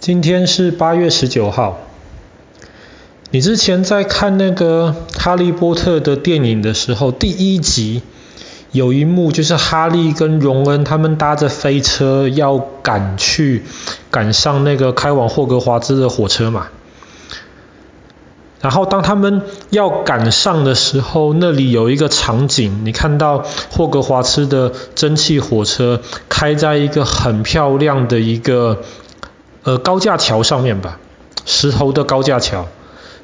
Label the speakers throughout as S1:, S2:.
S1: 今天是八月十九号。你之前在看那个《哈利波特》的电影的时候，第一集有一幕就是哈利跟荣恩他们搭着飞车要赶去赶上那个开往霍格华兹的火车嘛。然后当他们要赶上的时候，那里有一个场景，你看到霍格华兹的蒸汽火车开在一个很漂亮的一个。呃，高架桥上面吧，石头的高架桥，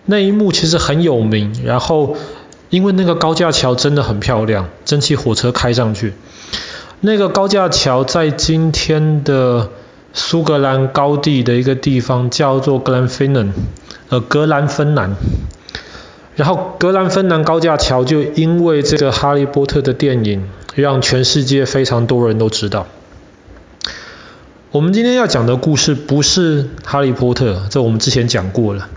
S1: 那一幕其实很有名。然后，因为那个高架桥真的很漂亮，蒸汽火车开上去，那个高架桥在今天的苏格兰高地的一个地方叫做 Glenfinnan，呃，格兰芬兰。然后，格兰芬兰高架桥就因为这个《哈利波特》的电影，让全世界非常多人都知道。我们今天要讲的故事不是哈利波特，这我们之前讲过了。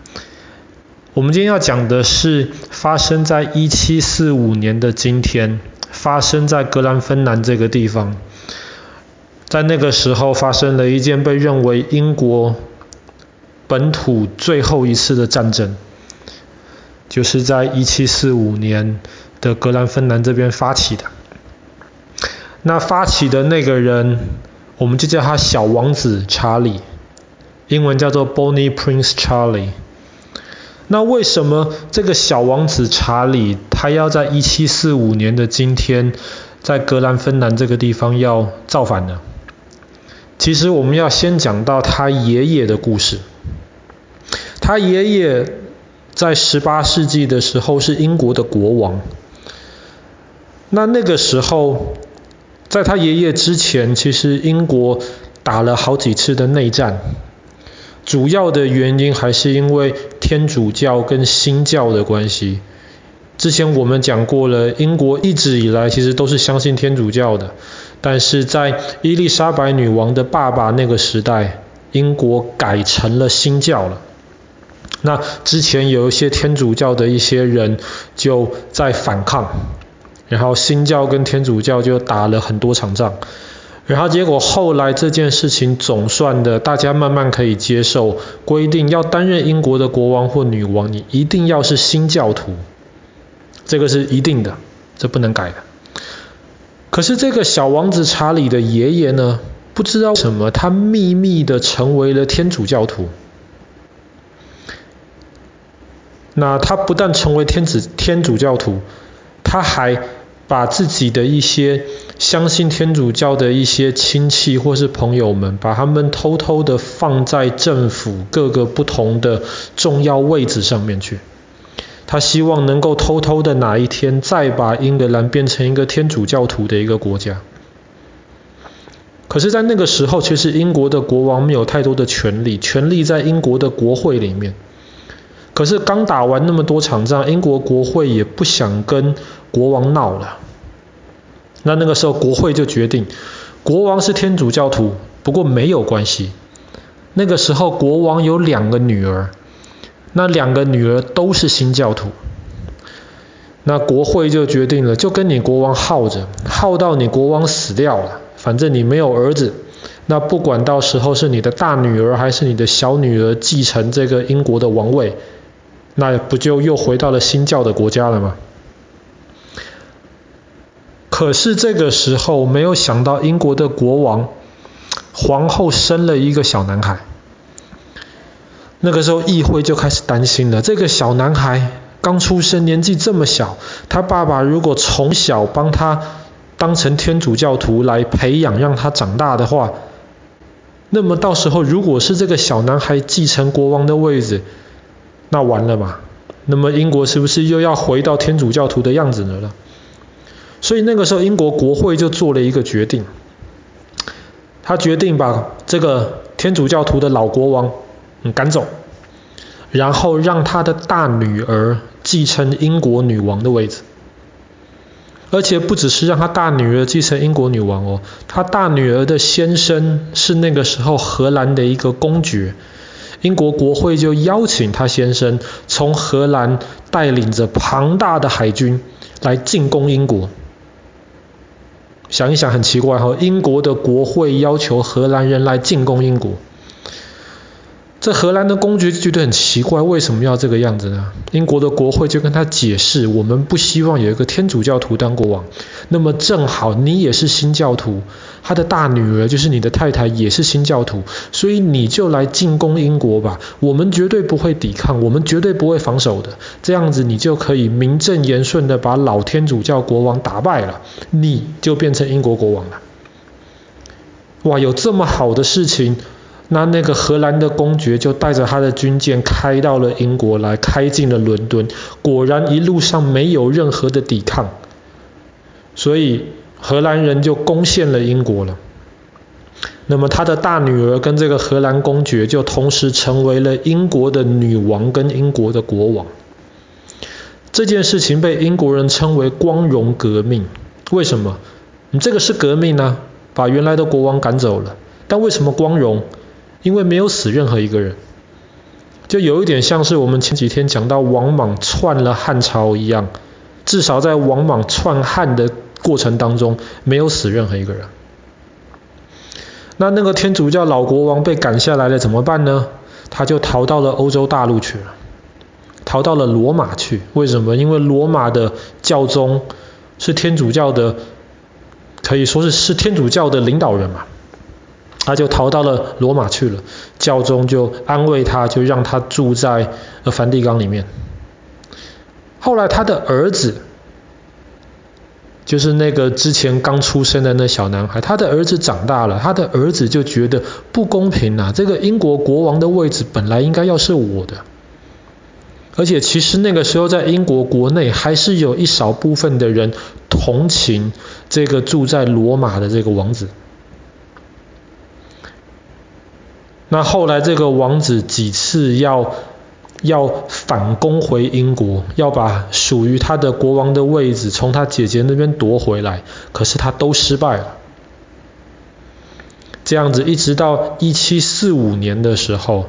S1: 我们今天要讲的是发生在一七四五年的今天，发生在格兰芬兰这个地方。在那个时候发生了一件被认为英国本土最后一次的战争，就是在一七四五年的格兰芬兰这边发起的。那发起的那个人。我们就叫他小王子查理，英文叫做 Bonnie Prince Charlie。那为什么这个小王子查理他要在一七四五年的今天，在格兰芬兰这个地方要造反呢？其实我们要先讲到他爷爷的故事。他爷爷在十八世纪的时候是英国的国王。那那个时候。在他爷爷之前，其实英国打了好几次的内战，主要的原因还是因为天主教跟新教的关系。之前我们讲过了，英国一直以来其实都是相信天主教的，但是在伊丽莎白女王的爸爸那个时代，英国改成了新教了。那之前有一些天主教的一些人就在反抗。然后新教跟天主教就打了很多场仗，然后结果后来这件事情总算的大家慢慢可以接受，规定要担任英国的国王或女王，你一定要是新教徒，这个是一定的，这不能改的。可是这个小王子查理的爷爷呢，不知道什么，他秘密的成为了天主教徒。那他不但成为天子天主教徒，他还把自己的一些相信天主教的一些亲戚或是朋友们，把他们偷偷的放在政府各个不同的重要位置上面去。他希望能够偷偷的哪一天再把英格兰变成一个天主教徒的一个国家。可是，在那个时候，其实英国的国王没有太多的权力，权力在英国的国会里面。可是刚打完那么多场仗，英国国会也不想跟国王闹了。那那个时候国会就决定，国王是天主教徒，不过没有关系。那个时候国王有两个女儿，那两个女儿都是新教徒。那国会就决定了，就跟你国王耗着，耗到你国王死掉了，反正你没有儿子。那不管到时候是你的大女儿还是你的小女儿继承这个英国的王位。那不就又回到了新教的国家了吗？可是这个时候没有想到，英国的国王皇后生了一个小男孩。那个时候议会就开始担心了，这个小男孩刚出生，年纪这么小，他爸爸如果从小帮他当成天主教徒来培养，让他长大的话，那么到时候如果是这个小男孩继承国王的位置，那完了嘛？那么英国是不是又要回到天主教徒的样子了？所以那个时候英国国会就做了一个决定，他决定把这个天主教徒的老国王赶走，然后让他的大女儿继承英国女王的位置。而且不只是让他大女儿继承英国女王哦，他大女儿的先生是那个时候荷兰的一个公爵。英国国会就邀请他先生从荷兰带领着庞大的海军来进攻英国。想一想很奇怪哈，英国的国会要求荷兰人来进攻英国。这荷兰的公爵就觉得很奇怪，为什么要这个样子呢？英国的国会就跟他解释，我们不希望有一个天主教徒当国王。那么正好你也是新教徒，他的大女儿就是你的太太也是新教徒，所以你就来进攻英国吧。我们绝对不会抵抗，我们绝对不会防守的。这样子你就可以名正言顺的把老天主教国王打败了，你就变成英国国王了。哇，有这么好的事情！那那个荷兰的公爵就带着他的军舰开到了英国来，开进了伦敦。果然一路上没有任何的抵抗，所以荷兰人就攻陷了英国了。那么他的大女儿跟这个荷兰公爵就同时成为了英国的女王跟英国的国王。这件事情被英国人称为光荣革命。为什么？你这个是革命啊，把原来的国王赶走了。但为什么光荣？因为没有死任何一个人，就有一点像是我们前几天讲到王莽篡了汉朝一样，至少在王莽篡汉的过程当中，没有死任何一个人。那那个天主教老国王被赶下来了，怎么办呢？他就逃到了欧洲大陆去了，逃到了罗马去。为什么？因为罗马的教宗是天主教的，可以说是是天主教的领导人嘛。他就逃到了罗马去了，教宗就安慰他，就让他住在梵蒂冈里面。后来他的儿子，就是那个之前刚出生的那小男孩，他的儿子长大了，他的儿子就觉得不公平啊，这个英国国王的位置本来应该要是我的，而且其实那个时候在英国国内还是有一少部分的人同情这个住在罗马的这个王子。那后来这个王子几次要要反攻回英国，要把属于他的国王的位置从他姐姐那边夺回来，可是他都失败了。这样子一直到一七四五年的时候，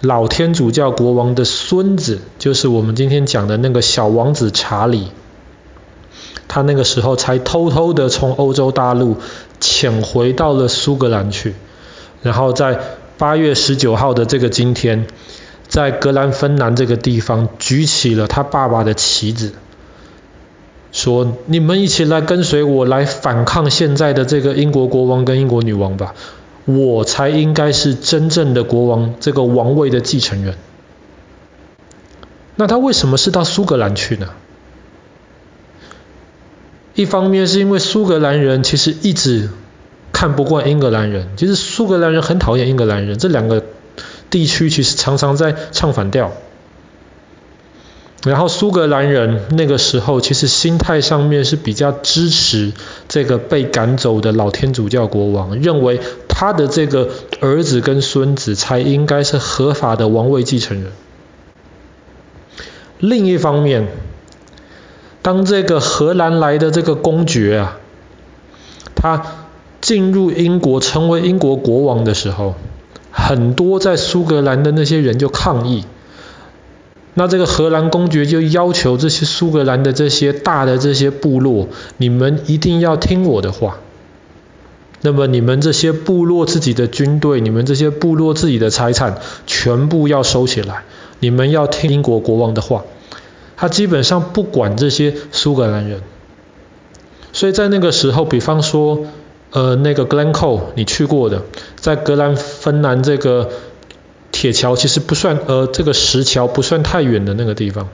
S1: 老天主教国王的孙子，就是我们今天讲的那个小王子查理，他那个时候才偷偷的从欧洲大陆潜回到了苏格兰去。然后在八月十九号的这个今天，在格兰芬兰这个地方举起了他爸爸的旗子，说：“你们一起来跟随我来反抗现在的这个英国国王跟英国女王吧，我才应该是真正的国王，这个王位的继承人。”那他为什么是到苏格兰去呢？一方面是因为苏格兰人其实一直。看不惯英格兰人，其实苏格兰人很讨厌英格兰人，这两个地区其实常常在唱反调。然后苏格兰人那个时候其实心态上面是比较支持这个被赶走的老天主教国王，认为他的这个儿子跟孙子才应该是合法的王位继承人。另一方面，当这个荷兰来的这个公爵啊，他进入英国成为英国国王的时候，很多在苏格兰的那些人就抗议。那这个荷兰公爵就要求这些苏格兰的这些大的这些部落，你们一定要听我的话。那么你们这些部落自己的军队，你们这些部落自己的财产，全部要收起来。你们要听英国国王的话。他基本上不管这些苏格兰人。所以在那个时候，比方说。呃，那个 Glencoe 你去过的，在格兰芬兰这个铁桥其实不算，呃，这个石桥不算太远的那个地方。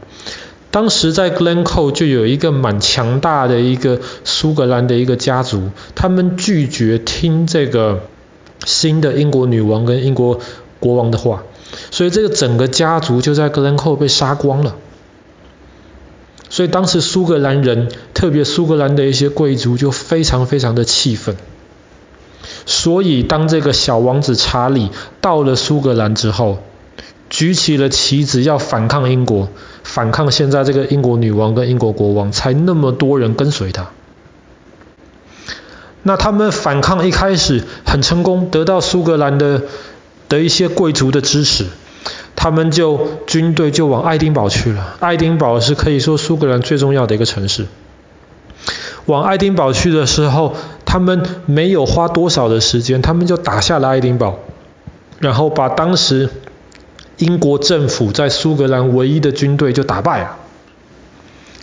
S1: 当时在 Glencoe 就有一个蛮强大的一个苏格兰的一个家族，他们拒绝听这个新的英国女王跟英国国王的话，所以这个整个家族就在 Glencoe 被杀光了。所以当时苏格兰人，特别苏格兰的一些贵族就非常非常的气愤。所以当这个小王子查理到了苏格兰之后，举起了旗子要反抗英国，反抗现在这个英国女王跟英国国王，才那么多人跟随他。那他们反抗一开始很成功，得到苏格兰的的一些贵族的支持。他们就军队就往爱丁堡去了。爱丁堡是可以说苏格兰最重要的一个城市。往爱丁堡去的时候，他们没有花多少的时间，他们就打下了爱丁堡。然后把当时英国政府在苏格兰唯一的军队就打败了。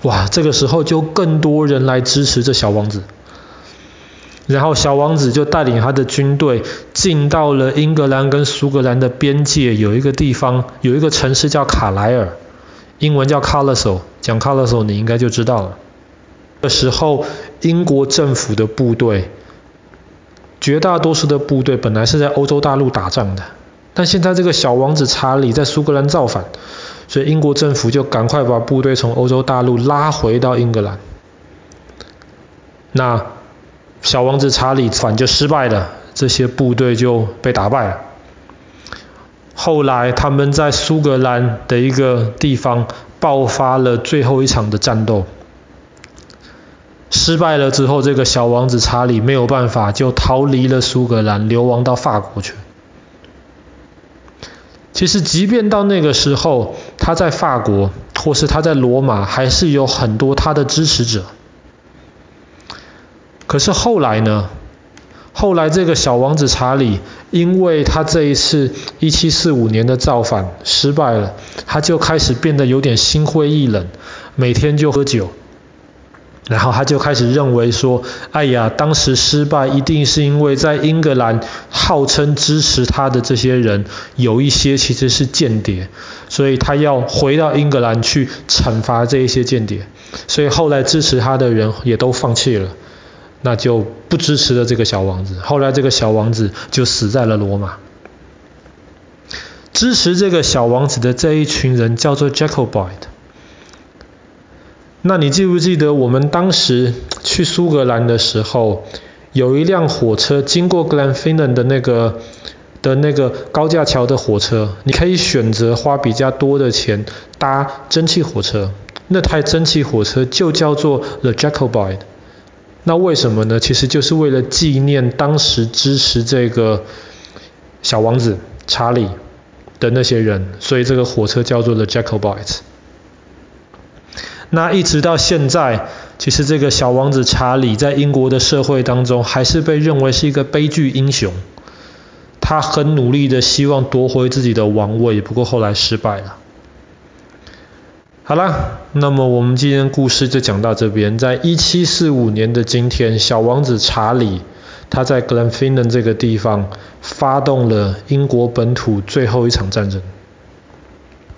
S1: 哇，这个时候就更多人来支持这小王子。然后小王子就带领他的军队进到了英格兰跟苏格兰的边界，有一个地方，有一个城市叫卡莱尔，英文叫 Carlisle，讲 Carlisle 你应该就知道了。这时候英国政府的部队，绝大多数的部队本来是在欧洲大陆打仗的，但现在这个小王子查理在苏格兰造反，所以英国政府就赶快把部队从欧洲大陆拉回到英格兰。那小王子查理反就失败了，这些部队就被打败了。后来他们在苏格兰的一个地方爆发了最后一场的战斗，失败了之后，这个小王子查理没有办法，就逃离了苏格兰，流亡到法国去。其实，即便到那个时候，他在法国或是他在罗马，还是有很多他的支持者。可是后来呢？后来这个小王子查理，因为他这一次一七四五年的造反失败了，他就开始变得有点心灰意冷，每天就喝酒。然后他就开始认为说，哎呀，当时失败一定是因为在英格兰号称支持他的这些人，有一些其实是间谍，所以他要回到英格兰去惩罚这一些间谍。所以后来支持他的人也都放弃了。那就不支持了这个小王子。后来这个小王子就死在了罗马。支持这个小王子的这一群人叫做 Jacobite。那你记不记得我们当时去苏格兰的时候，有一辆火车经过 Glenfinnan 的那个的那个高架桥的火车，你可以选择花比较多的钱搭蒸汽火车。那台蒸汽火车就叫做 The Jacobite。那为什么呢？其实就是为了纪念当时支持这个小王子查理的那些人，所以这个火车叫做 The Jacobites。那一直到现在，其实这个小王子查理在英国的社会当中，还是被认为是一个悲剧英雄。他很努力的希望夺回自己的王位，不过后来失败了。好啦，那么我们今天故事就讲到这边。在一七四五年的今天，小王子查理他在格兰芬登这个地方发动了英国本土最后一场战争。